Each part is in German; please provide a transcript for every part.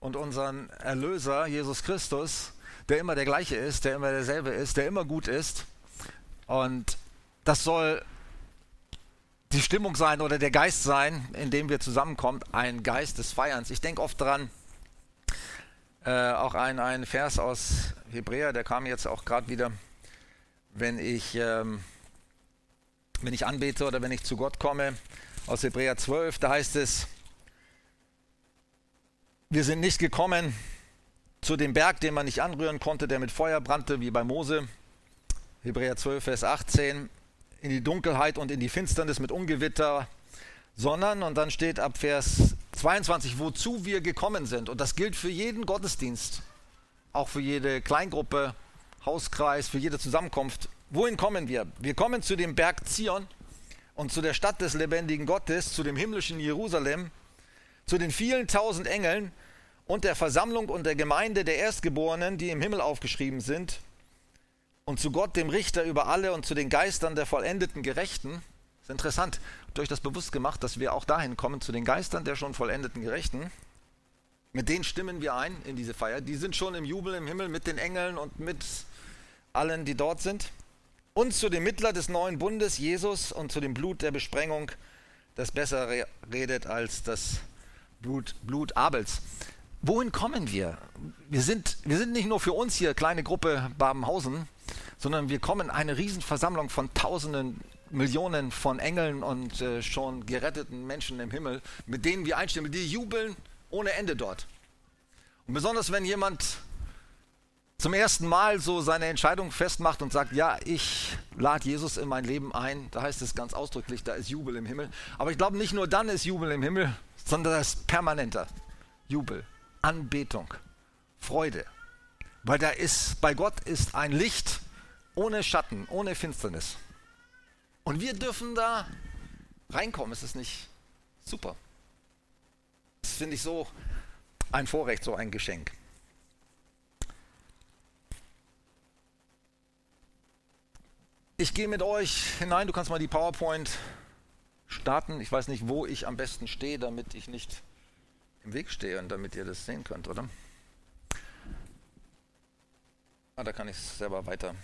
und unseren Erlöser, Jesus Christus, der immer der gleiche ist, der immer derselbe ist, der immer gut ist. Und das soll die Stimmung sein oder der Geist sein, in dem wir zusammenkommen, ein Geist des Feierns. Ich denke oft daran, äh, auch ein, ein Vers aus Hebräer, der kam jetzt auch gerade wieder, wenn ich, ähm, wenn ich anbete oder wenn ich zu Gott komme, aus Hebräer 12, da heißt es, wir sind nicht gekommen zu dem Berg, den man nicht anrühren konnte, der mit Feuer brannte, wie bei Mose. Hebräer 12, Vers 18 in die Dunkelheit und in die Finsternis mit Ungewitter, sondern, und dann steht ab Vers 22, wozu wir gekommen sind. Und das gilt für jeden Gottesdienst, auch für jede Kleingruppe, Hauskreis, für jede Zusammenkunft. Wohin kommen wir? Wir kommen zu dem Berg Zion und zu der Stadt des lebendigen Gottes, zu dem himmlischen Jerusalem, zu den vielen tausend Engeln und der Versammlung und der Gemeinde der Erstgeborenen, die im Himmel aufgeschrieben sind, und zu Gott, dem Richter über alle und zu den Geistern der vollendeten Gerechten. Das ist interessant. Habt ihr euch das bewusst gemacht, dass wir auch dahin kommen, zu den Geistern der schon vollendeten Gerechten? Mit denen stimmen wir ein in diese Feier. Die sind schon im Jubel im Himmel mit den Engeln und mit allen, die dort sind. Und zu dem Mittler des neuen Bundes, Jesus, und zu dem Blut der Besprengung, das besser redet als das Blut, Blut Abels. Wohin kommen wir? Wir sind, wir sind nicht nur für uns hier, kleine Gruppe Babenhausen, sondern wir kommen eine Riesenversammlung von Tausenden, Millionen von Engeln und äh, schon geretteten Menschen im Himmel, mit denen wir einstimmen, die jubeln ohne Ende dort. Und besonders wenn jemand zum ersten Mal so seine Entscheidung festmacht und sagt, ja, ich lade Jesus in mein Leben ein, da heißt es ganz ausdrücklich, da ist Jubel im Himmel. Aber ich glaube, nicht nur dann ist Jubel im Himmel, sondern das ist permanenter Jubel, Anbetung, Freude. Weil da ist, bei Gott ist ein Licht, ohne Schatten, ohne Finsternis. Und wir dürfen da reinkommen. Ist das nicht super? Das finde ich so ein Vorrecht, so ein Geschenk. Ich gehe mit euch hinein. Du kannst mal die PowerPoint starten. Ich weiß nicht, wo ich am besten stehe, damit ich nicht im Weg stehe und damit ihr das sehen könnt, oder? Ah, da kann ich es selber weiter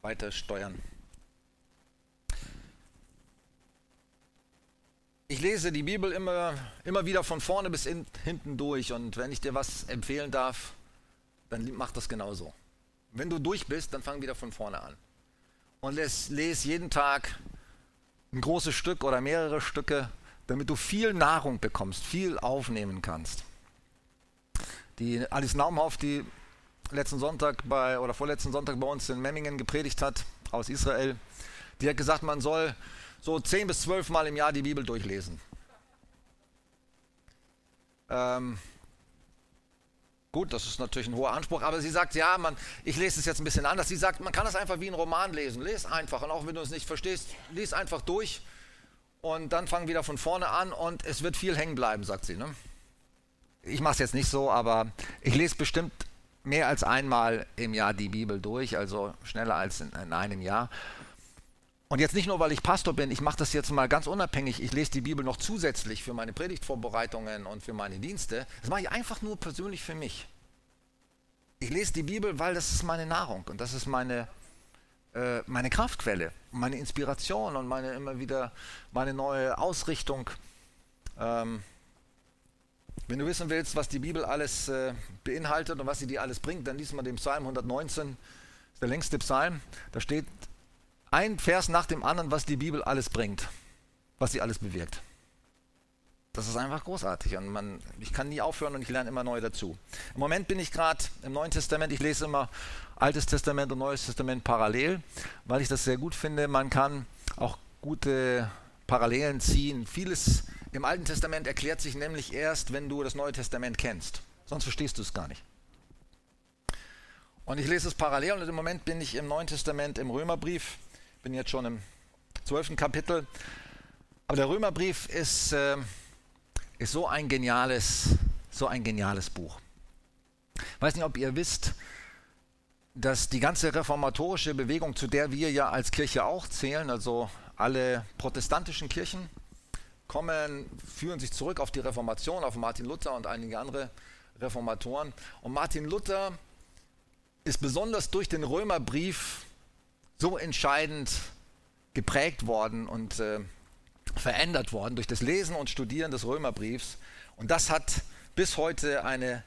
weiter steuern. Ich lese die Bibel immer, immer wieder von vorne bis in, hinten durch und wenn ich dir was empfehlen darf, dann mach das genauso. Wenn du durch bist, dann fang wieder von vorne an. Und lese les jeden Tag ein großes Stück oder mehrere Stücke, damit du viel Nahrung bekommst, viel aufnehmen kannst. Die Alice Naumhoff, die letzten Sonntag bei oder vorletzten Sonntag bei uns in Memmingen gepredigt hat aus Israel, die hat gesagt, man soll so zehn bis zwölf Mal im Jahr die Bibel durchlesen. Ähm, gut, das ist natürlich ein hoher Anspruch, aber sie sagt, ja, man, ich lese es jetzt ein bisschen anders. Sie sagt, man kann das einfach wie ein Roman lesen. Lies einfach und auch wenn du es nicht verstehst, lies einfach durch und dann fang wieder von vorne an und es wird viel hängen bleiben, sagt sie. Ne? Ich mache es jetzt nicht so, aber ich lese bestimmt mehr als einmal im Jahr die Bibel durch, also schneller als in, in einem Jahr. Und jetzt nicht nur, weil ich Pastor bin, ich mache das jetzt mal ganz unabhängig. Ich lese die Bibel noch zusätzlich für meine Predigtvorbereitungen und für meine Dienste. Das mache ich einfach nur persönlich für mich. Ich lese die Bibel, weil das ist meine Nahrung und das ist meine, äh, meine Kraftquelle, meine Inspiration und meine immer wieder meine neue Ausrichtung. Ähm, wenn du wissen willst, was die Bibel alles äh, beinhaltet und was sie dir alles bringt, dann liest mal den Psalm 119, das ist der längste Psalm. Da steht ein Vers nach dem anderen, was die Bibel alles bringt, was sie alles bewirkt. Das ist einfach großartig und man, ich kann nie aufhören und ich lerne immer neu dazu. Im Moment bin ich gerade im Neuen Testament, ich lese immer Altes Testament und Neues Testament parallel, weil ich das sehr gut finde. Man kann auch gute Parallelen ziehen. Vieles im Alten Testament erklärt sich nämlich erst, wenn du das Neue Testament kennst. Sonst verstehst du es gar nicht. Und ich lese es parallel und im Moment bin ich im Neuen Testament im Römerbrief, bin jetzt schon im zwölften Kapitel. Aber der Römerbrief ist, äh, ist so ein geniales, so ein geniales Buch. Ich weiß nicht, ob ihr wisst, dass die ganze reformatorische Bewegung, zu der wir ja als Kirche auch zählen, also alle protestantischen Kirchen, kommen, führen sich zurück auf die Reformation, auf Martin Luther und einige andere Reformatoren. Und Martin Luther ist besonders durch den Römerbrief so entscheidend geprägt worden und äh, verändert worden durch das Lesen und Studieren des Römerbriefs. Und das hat bis heute eine,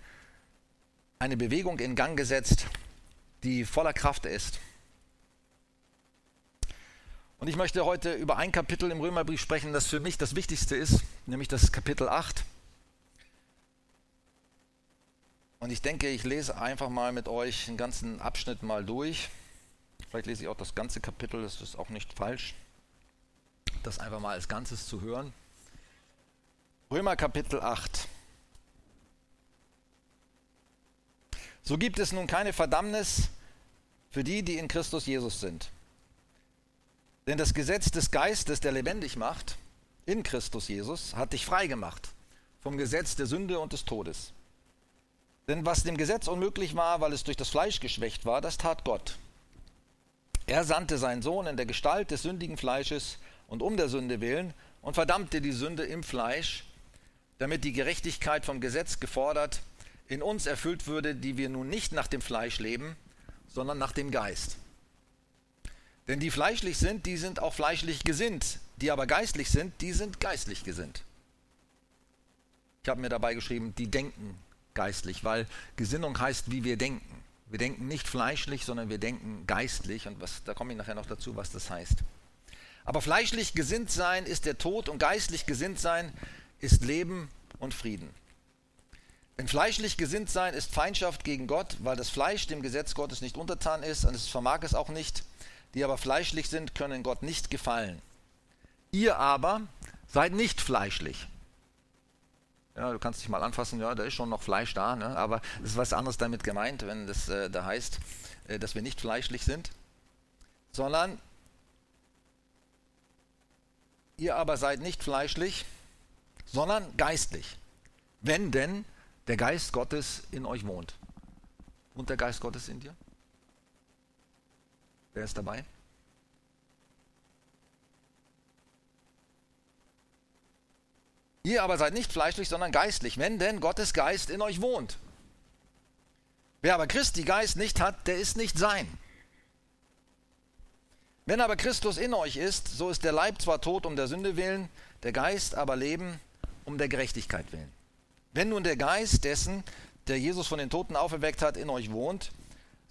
eine Bewegung in Gang gesetzt, die voller Kraft ist. Und ich möchte heute über ein Kapitel im Römerbrief sprechen, das für mich das Wichtigste ist, nämlich das Kapitel 8. Und ich denke, ich lese einfach mal mit euch den ganzen Abschnitt mal durch. Vielleicht lese ich auch das ganze Kapitel, das ist auch nicht falsch, das einfach mal als Ganzes zu hören. Römer Kapitel 8. So gibt es nun keine Verdammnis für die, die in Christus Jesus sind. Denn das Gesetz des Geistes, der lebendig macht, in Christus Jesus, hat dich frei gemacht vom Gesetz der Sünde und des Todes. Denn was dem Gesetz unmöglich war, weil es durch das Fleisch geschwächt war, das tat Gott. Er sandte seinen Sohn in der Gestalt des sündigen Fleisches und um der Sünde willen und verdammte die Sünde im Fleisch, damit die Gerechtigkeit vom Gesetz gefordert in uns erfüllt würde, die wir nun nicht nach dem Fleisch leben, sondern nach dem Geist. Denn die fleischlich sind, die sind auch fleischlich gesinnt. Die aber geistlich sind, die sind geistlich gesinnt. Ich habe mir dabei geschrieben, die denken geistlich, weil Gesinnung heißt, wie wir denken. Wir denken nicht fleischlich, sondern wir denken geistlich. Und was, da komme ich nachher noch dazu, was das heißt. Aber fleischlich gesinnt sein ist der Tod und geistlich gesinnt sein ist Leben und Frieden. Denn fleischlich gesinnt sein ist Feindschaft gegen Gott, weil das Fleisch dem Gesetz Gottes nicht untertan ist und es vermag es auch nicht, die aber fleischlich sind, können Gott nicht gefallen. Ihr aber seid nicht fleischlich. Ja, du kannst dich mal anfassen, ja, da ist schon noch Fleisch da, ne? aber es ist was anderes damit gemeint, wenn das äh, da heißt, äh, dass wir nicht fleischlich sind, sondern ihr aber seid nicht fleischlich, sondern geistlich, wenn denn der Geist Gottes in euch wohnt. Und der Geist Gottes in dir? Wer ist dabei? Ihr aber seid nicht fleischlich, sondern geistlich, wenn denn Gottes Geist in euch wohnt. Wer aber Christi Geist nicht hat, der ist nicht sein. Wenn aber Christus in euch ist, so ist der Leib zwar tot um der Sünde willen, der Geist aber Leben um der Gerechtigkeit willen. Wenn nun der Geist dessen, der Jesus von den Toten auferweckt hat, in euch wohnt,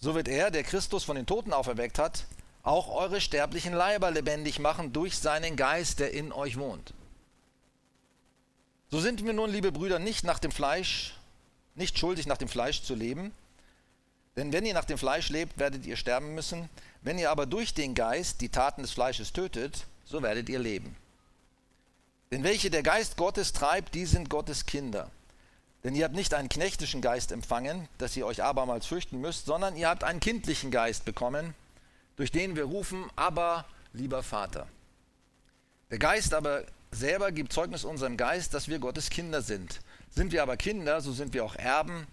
so wird er, der Christus von den Toten auferweckt hat, auch eure sterblichen Leiber lebendig machen durch seinen Geist, der in euch wohnt. So sind wir nun, liebe Brüder, nicht nach dem Fleisch, nicht schuldig nach dem Fleisch zu leben, denn wenn ihr nach dem Fleisch lebt, werdet ihr sterben müssen. Wenn ihr aber durch den Geist die Taten des Fleisches tötet, so werdet ihr leben. Denn welche der Geist Gottes treibt, die sind Gottes Kinder. Denn ihr habt nicht einen knechtischen Geist empfangen, dass ihr euch abermals fürchten müsst, sondern ihr habt einen kindlichen Geist bekommen, durch den wir rufen, aber lieber Vater. Der Geist aber selber gibt Zeugnis unserem Geist, dass wir Gottes Kinder sind. Sind wir aber Kinder, so sind wir auch Erben,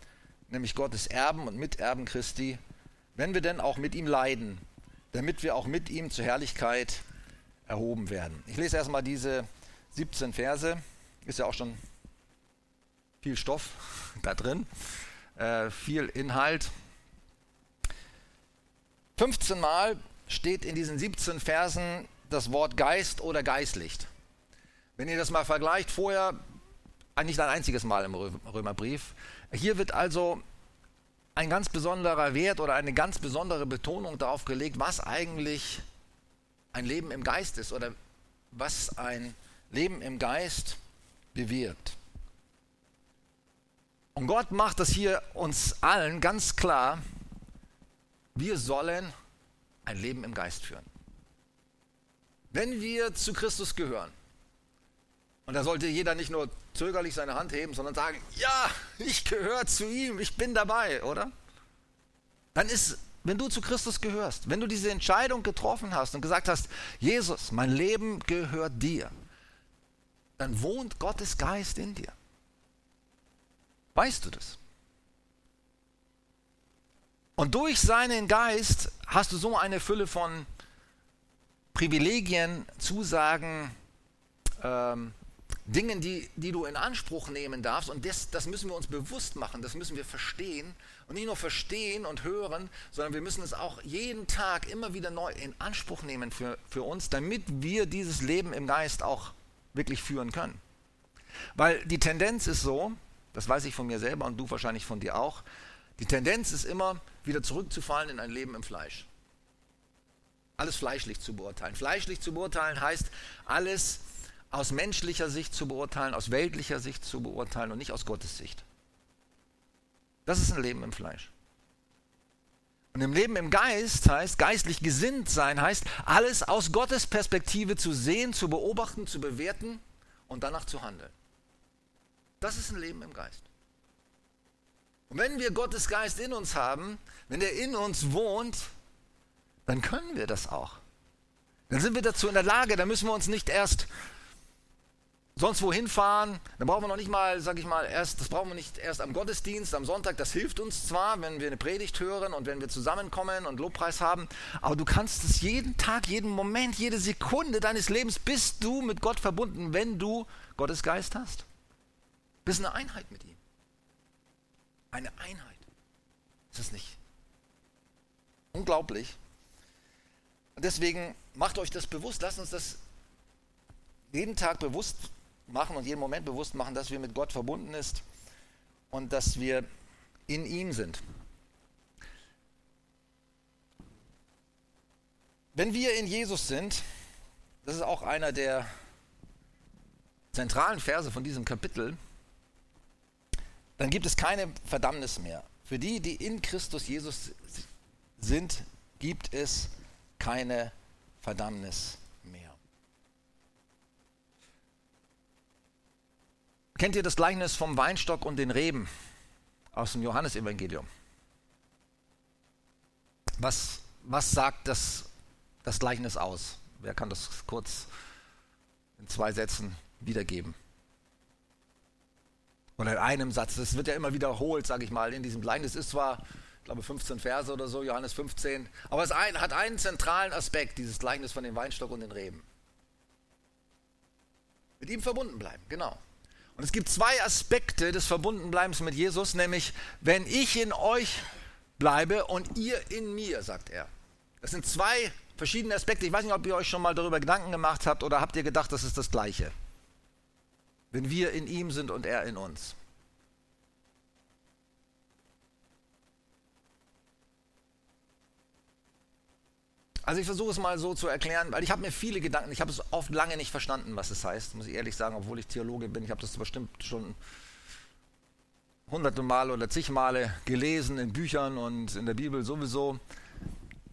nämlich Gottes Erben und Miterben Christi, wenn wir denn auch mit ihm leiden, damit wir auch mit ihm zur Herrlichkeit erhoben werden. Ich lese erstmal diese 17 Verse, ist ja auch schon viel Stoff da drin, äh, viel Inhalt. 15 Mal steht in diesen 17 Versen das Wort Geist oder Geistlicht. Wenn ihr das mal vergleicht, vorher nicht ein einziges Mal im Römerbrief. Hier wird also ein ganz besonderer Wert oder eine ganz besondere Betonung darauf gelegt, was eigentlich ein Leben im Geist ist oder was ein Leben im Geist bewirkt. Und Gott macht das hier uns allen ganz klar, wir sollen ein Leben im Geist führen. Wenn wir zu Christus gehören, und da sollte jeder nicht nur zögerlich seine Hand heben, sondern sagen, ja, ich gehöre zu ihm, ich bin dabei, oder? Dann ist, wenn du zu Christus gehörst, wenn du diese Entscheidung getroffen hast und gesagt hast, Jesus, mein Leben gehört dir, dann wohnt Gottes Geist in dir. Weißt du das? Und durch seinen Geist hast du so eine Fülle von Privilegien, Zusagen, ähm, Dingen, die, die du in Anspruch nehmen darfst. Und das, das müssen wir uns bewusst machen, das müssen wir verstehen. Und nicht nur verstehen und hören, sondern wir müssen es auch jeden Tag immer wieder neu in Anspruch nehmen für, für uns, damit wir dieses Leben im Geist auch wirklich führen können. Weil die Tendenz ist so, das weiß ich von mir selber und du wahrscheinlich von dir auch, die Tendenz ist immer, wieder zurückzufallen in ein Leben im Fleisch. Alles fleischlich zu beurteilen. Fleischlich zu beurteilen heißt, alles aus menschlicher Sicht zu beurteilen, aus weltlicher Sicht zu beurteilen und nicht aus Gottes Sicht. Das ist ein Leben im Fleisch. Und im Leben im Geist heißt, geistlich gesinnt sein heißt, alles aus Gottes Perspektive zu sehen, zu beobachten, zu bewerten und danach zu handeln. Das ist ein Leben im Geist. Und wenn wir Gottes Geist in uns haben, wenn er in uns wohnt, dann können wir das auch. Dann sind wir dazu in der Lage, dann müssen wir uns nicht erst sonst wohin fahren, dann brauchen wir noch nicht mal, sag ich mal, erst, das brauchen wir nicht erst am Gottesdienst, am Sonntag, das hilft uns zwar, wenn wir eine Predigt hören und wenn wir zusammenkommen und Lobpreis haben, aber du kannst es jeden Tag, jeden Moment, jede Sekunde deines Lebens bist du mit Gott verbunden, wenn du Gottes Geist hast. Bist eine Einheit mit ihm. Eine Einheit. Ist das nicht unglaublich? Deswegen macht euch das bewusst, lasst uns das jeden Tag bewusst machen und jeden Moment bewusst machen, dass wir mit Gott verbunden ist und dass wir in ihm sind. Wenn wir in Jesus sind, das ist auch einer der zentralen Verse von diesem Kapitel, dann gibt es keine Verdammnis mehr. Für die, die in Christus Jesus sind, gibt es keine Verdammnis Kennt ihr das Gleichnis vom Weinstock und den Reben aus dem Johannesevangelium? Was, was sagt das, das Gleichnis aus? Wer kann das kurz in zwei Sätzen wiedergeben? Oder in einem Satz. Das wird ja immer wiederholt, sage ich mal, in diesem Gleichnis. Ist zwar, ich glaube, 15 Verse oder so, Johannes 15, aber es ein, hat einen zentralen Aspekt, dieses Gleichnis von dem Weinstock und den Reben. Mit ihm verbunden bleiben, genau. Und es gibt zwei Aspekte des Verbundenbleibens mit Jesus, nämlich wenn ich in euch bleibe und ihr in mir, sagt er. Das sind zwei verschiedene Aspekte. Ich weiß nicht, ob ihr euch schon mal darüber Gedanken gemacht habt oder habt ihr gedacht, das ist das Gleiche. Wenn wir in ihm sind und er in uns. Also ich versuche es mal so zu erklären, weil ich habe mir viele Gedanken, ich habe es oft lange nicht verstanden, was es heißt, muss ich ehrlich sagen, obwohl ich Theologe bin. Ich habe das bestimmt schon hunderte Male oder zig Male gelesen in Büchern und in der Bibel sowieso.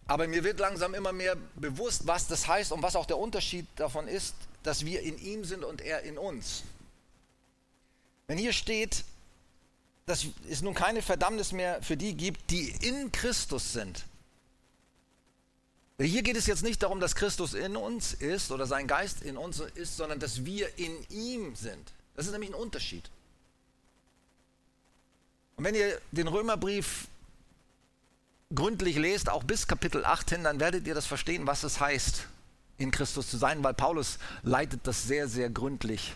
Aber mir wird langsam immer mehr bewusst, was das heißt und was auch der Unterschied davon ist, dass wir in ihm sind und er in uns. Wenn hier steht, dass es nun keine Verdammnis mehr für die gibt, die in Christus sind, hier geht es jetzt nicht darum, dass Christus in uns ist oder sein Geist in uns ist, sondern dass wir in ihm sind. Das ist nämlich ein Unterschied. Und wenn ihr den Römerbrief gründlich lest, auch bis Kapitel 8 hin, dann werdet ihr das verstehen, was es heißt, in Christus zu sein, weil Paulus leitet das sehr, sehr gründlich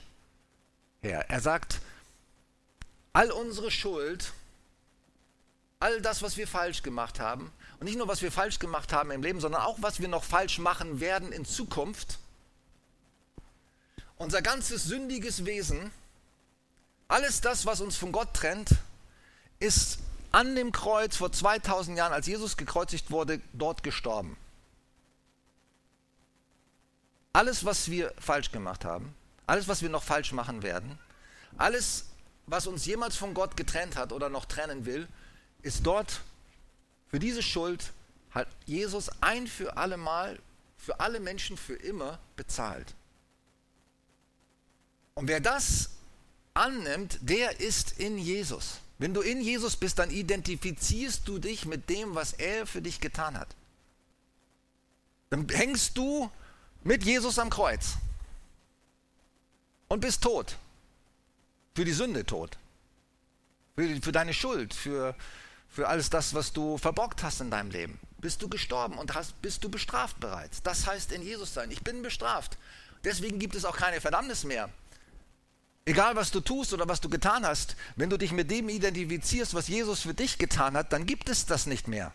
her. Er sagt, all unsere Schuld, all das, was wir falsch gemacht haben, und nicht nur, was wir falsch gemacht haben im Leben, sondern auch, was wir noch falsch machen werden in Zukunft. Unser ganzes sündiges Wesen, alles das, was uns von Gott trennt, ist an dem Kreuz vor 2000 Jahren, als Jesus gekreuzigt wurde, dort gestorben. Alles, was wir falsch gemacht haben, alles, was wir noch falsch machen werden, alles, was uns jemals von Gott getrennt hat oder noch trennen will, ist dort für diese Schuld hat Jesus ein für alle Mal, für alle Menschen für immer bezahlt. Und wer das annimmt, der ist in Jesus. Wenn du in Jesus bist, dann identifizierst du dich mit dem, was er für dich getan hat. Dann hängst du mit Jesus am Kreuz und bist tot. Für die Sünde tot. Für, für deine Schuld, für, für alles das, was du verbockt hast in deinem Leben. Bist du gestorben und hast, bist du bestraft bereits. Das heißt in Jesus sein. Ich bin bestraft. Deswegen gibt es auch keine Verdammnis mehr. Egal was du tust oder was du getan hast, wenn du dich mit dem identifizierst, was Jesus für dich getan hat, dann gibt es das nicht mehr.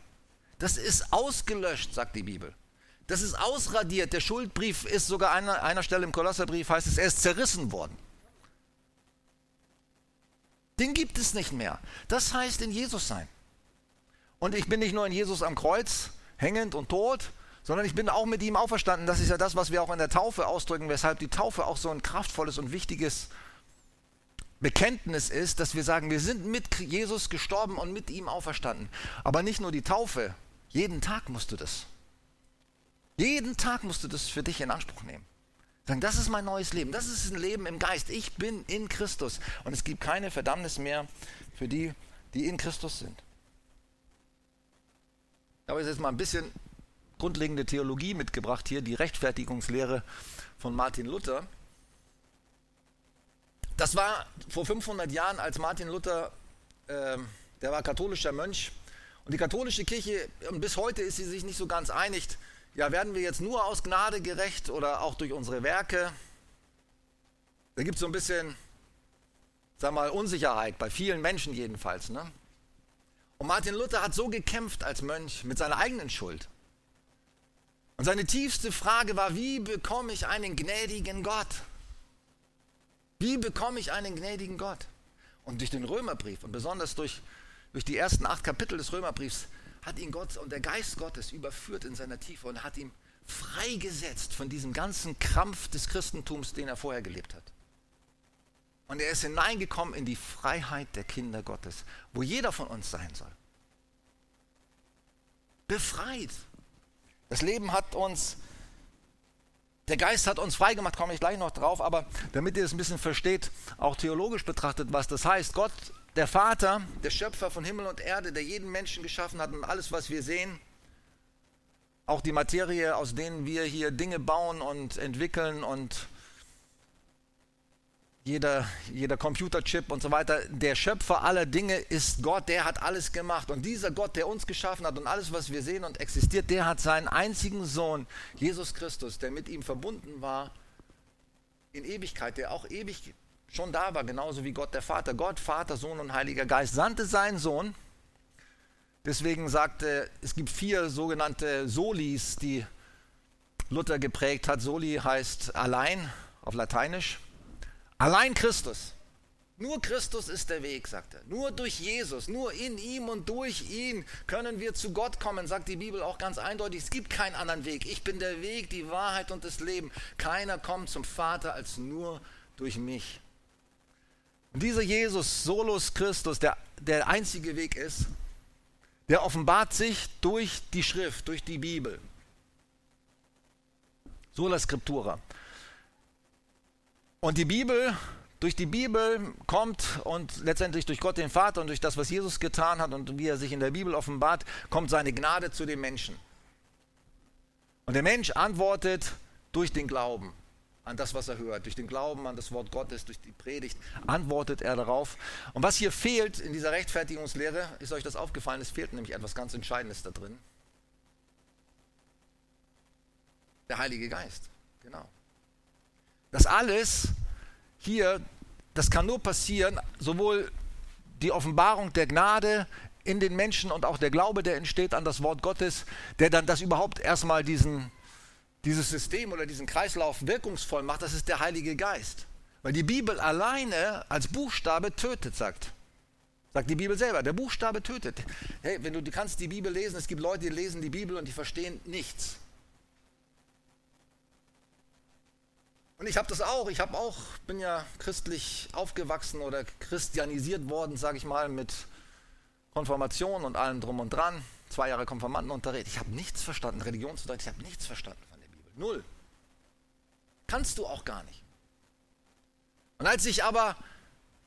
Das ist ausgelöscht, sagt die Bibel. Das ist ausradiert. Der Schuldbrief ist sogar an einer, einer Stelle im Kolosserbrief, heißt es, er ist zerrissen worden. Den gibt es nicht mehr. Das heißt in Jesus sein. Und ich bin nicht nur in Jesus am Kreuz, hängend und tot, sondern ich bin auch mit ihm auferstanden. Das ist ja das, was wir auch in der Taufe ausdrücken, weshalb die Taufe auch so ein kraftvolles und wichtiges Bekenntnis ist, dass wir sagen, wir sind mit Jesus gestorben und mit ihm auferstanden. Aber nicht nur die Taufe, jeden Tag musst du das. Jeden Tag musst du das für dich in Anspruch nehmen. Sagen, das ist mein neues Leben, das ist ein Leben im Geist. Ich bin in Christus und es gibt keine Verdammnis mehr für die, die in Christus sind. Habe jetzt mal ein bisschen grundlegende Theologie mitgebracht hier, die Rechtfertigungslehre von Martin Luther. Das war vor 500 Jahren, als Martin Luther, äh, der war katholischer Mönch, und die katholische Kirche, bis heute ist sie sich nicht so ganz einig, ja, werden wir jetzt nur aus Gnade gerecht oder auch durch unsere Werke? Da gibt es so ein bisschen, sag mal, Unsicherheit, bei vielen Menschen jedenfalls. Ne? Und Martin Luther hat so gekämpft als Mönch mit seiner eigenen Schuld. Und seine tiefste Frage war, wie bekomme ich einen gnädigen Gott? Wie bekomme ich einen gnädigen Gott? Und durch den Römerbrief und besonders durch, durch die ersten acht Kapitel des Römerbriefs hat ihn Gott und der Geist Gottes überführt in seiner Tiefe und hat ihn freigesetzt von diesem ganzen Krampf des Christentums, den er vorher gelebt hat. Und er ist hineingekommen in die Freiheit der Kinder Gottes, wo jeder von uns sein soll. Befreit. Das Leben hat uns, der Geist hat uns freigemacht, komme ich gleich noch drauf, aber damit ihr es ein bisschen versteht, auch theologisch betrachtet, was das heißt. Gott der Vater, der Schöpfer von Himmel und Erde, der jeden Menschen geschaffen hat und alles, was wir sehen, auch die Materie, aus denen wir hier Dinge bauen und entwickeln und jeder, jeder Computerchip und so weiter, der Schöpfer aller Dinge ist Gott, der hat alles gemacht. Und dieser Gott, der uns geschaffen hat und alles, was wir sehen und existiert, der hat seinen einzigen Sohn, Jesus Christus, der mit ihm verbunden war, in Ewigkeit, der auch ewig schon da war, genauso wie Gott der Vater. Gott, Vater, Sohn und Heiliger Geist sandte seinen Sohn. Deswegen sagte, es gibt vier sogenannte Solis, die Luther geprägt hat. Soli heißt allein auf Lateinisch. Allein Christus. Nur Christus ist der Weg, sagt er. Nur durch Jesus, nur in ihm und durch ihn können wir zu Gott kommen, sagt die Bibel auch ganz eindeutig. Es gibt keinen anderen Weg. Ich bin der Weg, die Wahrheit und das Leben. Keiner kommt zum Vater als nur durch mich. Und dieser Jesus, Solus Christus, der der einzige Weg ist, der offenbart sich durch die Schrift, durch die Bibel. Sola Scriptura. Und die Bibel, durch die Bibel kommt und letztendlich durch Gott den Vater und durch das, was Jesus getan hat und wie er sich in der Bibel offenbart, kommt seine Gnade zu den Menschen. Und der Mensch antwortet durch den Glauben an das, was er hört, durch den Glauben an das Wort Gottes, durch die Predigt, antwortet er darauf. Und was hier fehlt in dieser Rechtfertigungslehre, ist euch das aufgefallen, es fehlt nämlich etwas ganz Entscheidendes da drin. Der Heilige Geist, genau. Das alles hier, das kann nur passieren, sowohl die Offenbarung der Gnade in den Menschen und auch der Glaube, der entsteht an das Wort Gottes, der dann das überhaupt erstmal diesen dieses System oder diesen Kreislauf wirkungsvoll macht, das ist der Heilige Geist. Weil die Bibel alleine als Buchstabe tötet, sagt. Sagt die Bibel selber, der Buchstabe tötet. Hey, wenn du, du kannst die Bibel lesen, es gibt Leute, die lesen die Bibel und die verstehen nichts. Und ich habe das auch, ich habe auch, bin ja christlich aufgewachsen oder christianisiert worden, sage ich mal, mit Konfirmation und allem drum und dran. Zwei Jahre Konfirmandenunterricht. Ich habe nichts verstanden, Religionsunterricht, ich habe nichts verstanden. Null. Kannst du auch gar nicht. Und als ich aber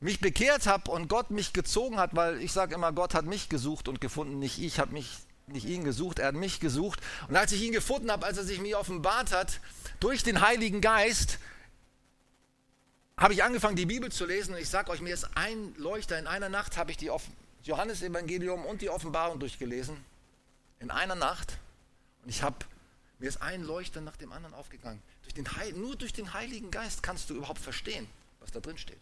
mich bekehrt habe und Gott mich gezogen hat, weil ich sage immer, Gott hat mich gesucht und gefunden, nicht ich habe mich nicht ihn gesucht, er hat mich gesucht. Und als ich ihn gefunden habe, als er sich mir offenbart hat, durch den Heiligen Geist, habe ich angefangen, die Bibel zu lesen. Und ich sage euch, mir ist ein Leuchter. In einer Nacht habe ich die Johannesevangelium und die Offenbarung durchgelesen. In einer Nacht. Und ich habe, mir ist ein Leuchter nach dem anderen aufgegangen. Durch den Heil, nur durch den Heiligen Geist kannst du überhaupt verstehen, was da drin steht.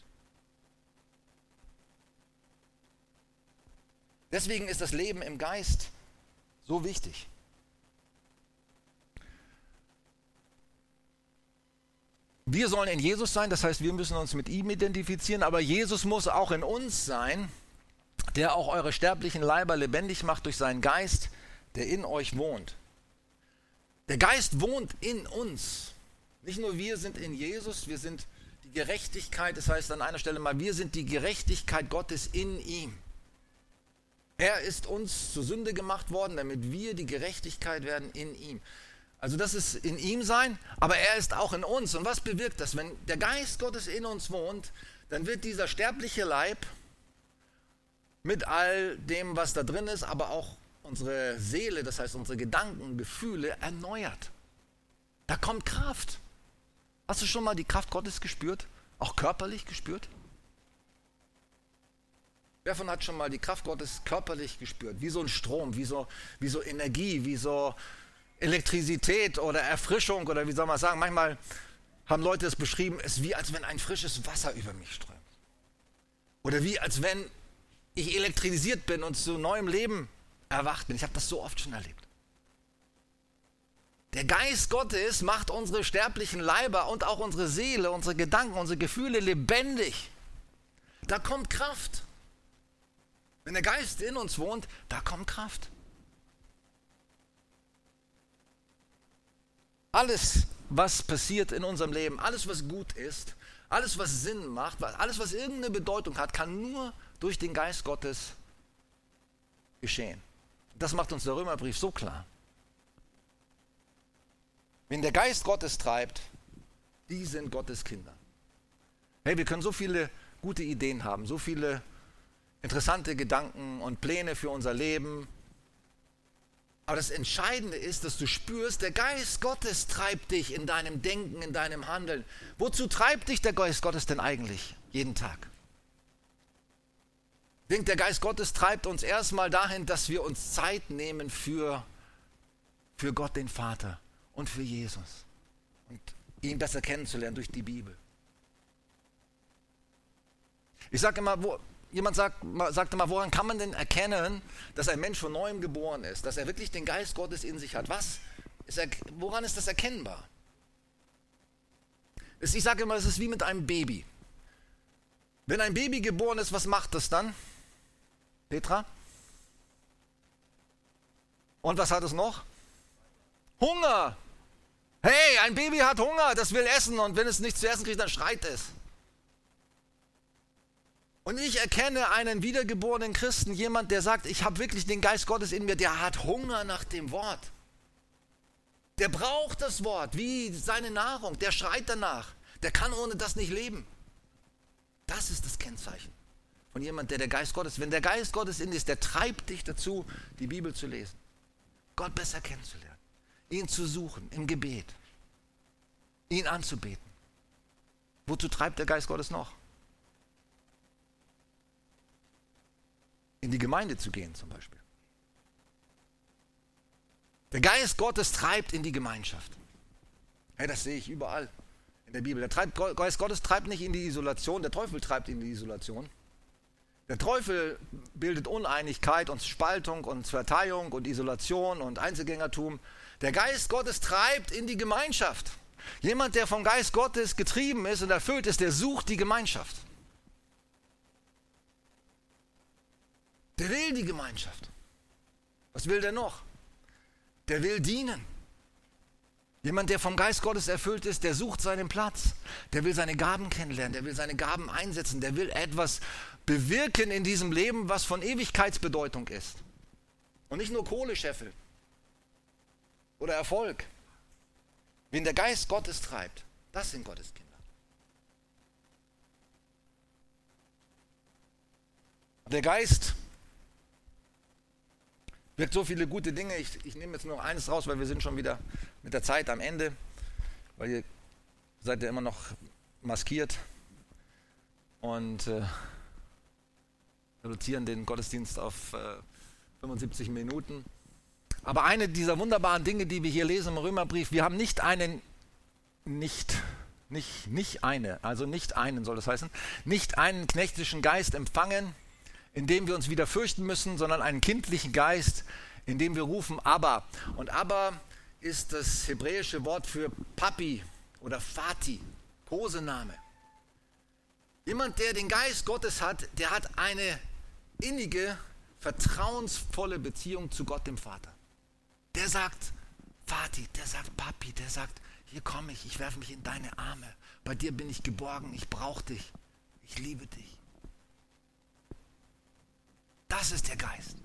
Deswegen ist das Leben im Geist so wichtig. Wir sollen in Jesus sein, das heißt, wir müssen uns mit ihm identifizieren, aber Jesus muss auch in uns sein, der auch eure sterblichen Leiber lebendig macht durch seinen Geist, der in euch wohnt. Der Geist wohnt in uns. Nicht nur wir sind in Jesus, wir sind die Gerechtigkeit, das heißt an einer Stelle mal, wir sind die Gerechtigkeit Gottes in ihm. Er ist uns zur Sünde gemacht worden, damit wir die Gerechtigkeit werden in ihm. Also das ist in ihm sein, aber er ist auch in uns. Und was bewirkt das? Wenn der Geist Gottes in uns wohnt, dann wird dieser sterbliche Leib mit all dem, was da drin ist, aber auch unsere Seele, das heißt unsere Gedanken, Gefühle erneuert. Da kommt Kraft. Hast du schon mal die Kraft Gottes gespürt? Auch körperlich gespürt? Wer von hat schon mal die Kraft Gottes körperlich gespürt? Wie so ein Strom, wie so, wie so Energie, wie so Elektrizität oder Erfrischung oder wie soll man sagen, manchmal haben Leute es beschrieben, es ist wie als wenn ein frisches Wasser über mich strömt. Oder wie als wenn ich elektrisiert bin und zu neuem Leben erwacht bin. Ich habe das so oft schon erlebt. Der Geist Gottes macht unsere sterblichen Leiber und auch unsere Seele, unsere Gedanken, unsere Gefühle lebendig. Da kommt Kraft. Wenn der Geist in uns wohnt, da kommt Kraft. Alles, was passiert in unserem Leben, alles, was gut ist, alles, was Sinn macht, alles, was irgendeine Bedeutung hat, kann nur durch den Geist Gottes geschehen. Das macht uns der Römerbrief so klar. Wenn der Geist Gottes treibt, die sind Gottes Kinder. Hey, wir können so viele gute Ideen haben, so viele interessante Gedanken und Pläne für unser Leben, aber das Entscheidende ist, dass du spürst, der Geist Gottes treibt dich in deinem Denken, in deinem Handeln. Wozu treibt dich der Geist Gottes denn eigentlich jeden Tag? Ich denke, der Geist Gottes treibt uns erstmal dahin, dass wir uns Zeit nehmen für, für Gott den Vater und für Jesus und ihn besser kennenzulernen durch die Bibel. Ich sage immer, wo, jemand sagt, sagte mal, woran kann man denn erkennen, dass ein Mensch von neuem geboren ist, dass er wirklich den Geist Gottes in sich hat? Was ist er, woran ist das erkennbar? Ich sage immer, es ist wie mit einem Baby. Wenn ein Baby geboren ist, was macht das dann? Petra? Und was hat es noch? Hunger. Hey, ein Baby hat Hunger, das will essen und wenn es nichts zu essen kriegt, dann schreit es. Und ich erkenne einen wiedergeborenen Christen, jemand, der sagt, ich habe wirklich den Geist Gottes in mir, der hat Hunger nach dem Wort. Der braucht das Wort wie seine Nahrung, der schreit danach. Der kann ohne das nicht leben. Das ist das Kennzeichen von jemand, der der Geist Gottes, wenn der Geist Gottes in dir ist, der treibt dich dazu, die Bibel zu lesen, Gott besser kennenzulernen, ihn zu suchen im Gebet, ihn anzubeten. Wozu treibt der Geist Gottes noch? Die Gemeinde zu gehen zum Beispiel. Der Geist Gottes treibt in die Gemeinschaft. Hey, das sehe ich überall in der Bibel. Der treibt, Geist Gottes treibt nicht in die Isolation, der Teufel treibt in die Isolation. Der Teufel bildet Uneinigkeit und Spaltung und Verteilung und Isolation und Einzelgängertum. Der Geist Gottes treibt in die Gemeinschaft. Jemand, der vom Geist Gottes getrieben ist und erfüllt ist, der sucht die Gemeinschaft. Der will die Gemeinschaft. Was will der noch? Der will dienen. Jemand, der vom Geist Gottes erfüllt ist, der sucht seinen Platz. Der will seine Gaben kennenlernen, der will seine Gaben einsetzen, der will etwas bewirken in diesem Leben, was von Ewigkeitsbedeutung ist. Und nicht nur Kohlescheffel oder Erfolg. Wen der Geist Gottes treibt, das sind Gottes Kinder. Der Geist wirkt so viele gute Dinge. Ich, ich nehme jetzt nur eines raus, weil wir sind schon wieder mit der Zeit am Ende. Weil ihr seid ja immer noch maskiert und äh, reduzieren den Gottesdienst auf äh, 75 Minuten. Aber eine dieser wunderbaren Dinge, die wir hier lesen im Römerbrief, wir haben nicht einen, nicht, nicht, nicht eine, also nicht einen soll das heißen, nicht einen knechtischen Geist empfangen, in dem wir uns wieder fürchten müssen, sondern einen kindlichen Geist, in dem wir rufen Abba. Und Abba ist das hebräische Wort für Papi oder Vati, Kosename. Jemand, der den Geist Gottes hat, der hat eine innige, vertrauensvolle Beziehung zu Gott dem Vater. Der sagt Vati, der sagt Papi, der sagt, hier komme ich, ich werfe mich in deine Arme. Bei dir bin ich geborgen, ich brauche dich, ich liebe dich. Das ist der Geist.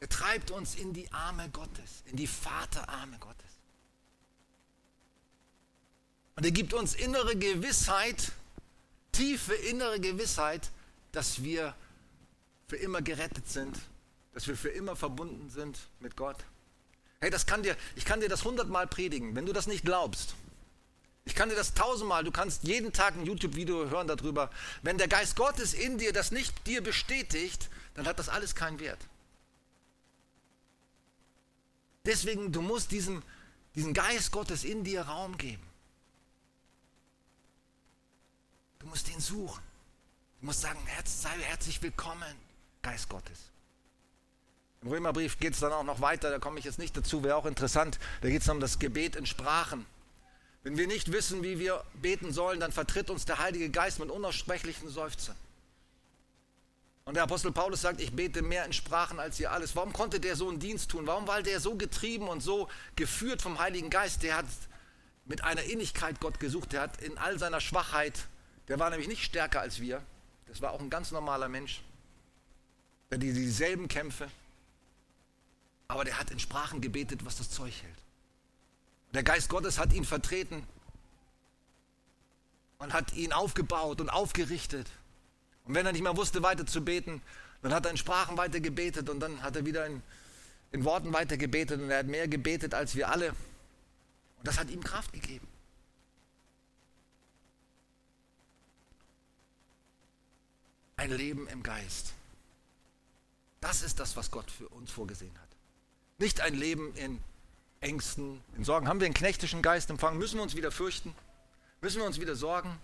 Er treibt uns in die Arme Gottes, in die Vaterarme Gottes. Und er gibt uns innere Gewissheit, tiefe innere Gewissheit, dass wir für immer gerettet sind, dass wir für immer verbunden sind mit Gott. Hey, das kann dir, ich kann dir das hundertmal predigen, wenn du das nicht glaubst. Ich kann dir das tausendmal, du kannst jeden Tag ein YouTube-Video hören darüber. Wenn der Geist Gottes in dir das nicht dir bestätigt, dann hat das alles keinen Wert. Deswegen, du musst diesem, diesen Geist Gottes in dir Raum geben. Du musst ihn suchen. Du musst sagen, sei herzlich willkommen, Geist Gottes. Im Römerbrief geht es dann auch noch weiter, da komme ich jetzt nicht dazu, wäre auch interessant. Da geht es um das Gebet in Sprachen. Wenn wir nicht wissen, wie wir beten sollen, dann vertritt uns der Heilige Geist mit unaussprechlichen Seufzern. Und der Apostel Paulus sagt, ich bete mehr in Sprachen als ihr alles. Warum konnte der so einen Dienst tun? Warum war der so getrieben und so geführt vom Heiligen Geist? Der hat mit einer Innigkeit Gott gesucht. Der hat in all seiner Schwachheit der war nämlich nicht stärker als wir. Das war auch ein ganz normaler Mensch. Der hatte dieselben Kämpfe. Aber der hat in Sprachen gebetet, was das Zeug hält. Der Geist Gottes hat ihn vertreten und hat ihn aufgebaut und aufgerichtet. Und wenn er nicht mehr wusste, weiter zu beten, dann hat er in Sprachen weiter gebetet und dann hat er wieder in, in Worten weiter gebetet und er hat mehr gebetet als wir alle. Und das hat ihm Kraft gegeben. ein Leben im Geist. Das ist das, was Gott für uns vorgesehen hat. Nicht ein Leben in Ängsten, in Sorgen. Haben wir einen knechtischen Geist empfangen? Müssen wir uns wieder fürchten? Müssen wir uns wieder sorgen?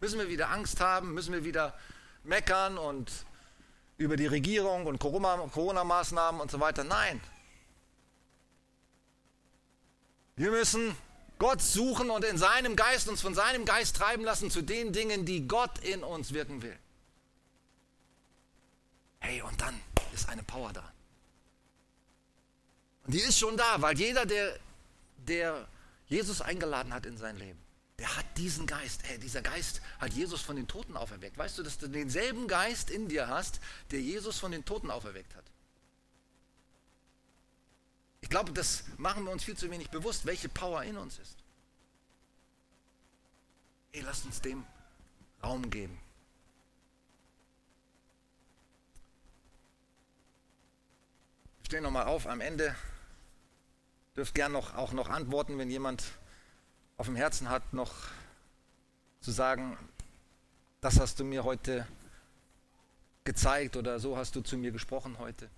Müssen wir wieder Angst haben? Müssen wir wieder meckern und über die Regierung und Corona-Maßnahmen und so weiter? Nein. Wir müssen Gott suchen und in seinem Geist uns von seinem Geist treiben lassen zu den Dingen, die Gott in uns wirken will. Hey, und dann ist eine Power da. Und die ist schon da, weil jeder, der, der Jesus eingeladen hat in sein Leben, der hat diesen Geist. Hey, dieser Geist hat Jesus von den Toten auferweckt. Weißt du, dass du denselben Geist in dir hast, der Jesus von den Toten auferweckt hat? Ich glaube, das machen wir uns viel zu wenig bewusst, welche Power in uns ist. Hey, lasst uns dem Raum geben. stehen nochmal auf am Ende. Dürft gern noch, auch noch antworten, wenn jemand auf dem Herzen hat, noch zu sagen, das hast du mir heute gezeigt oder so hast du zu mir gesprochen heute.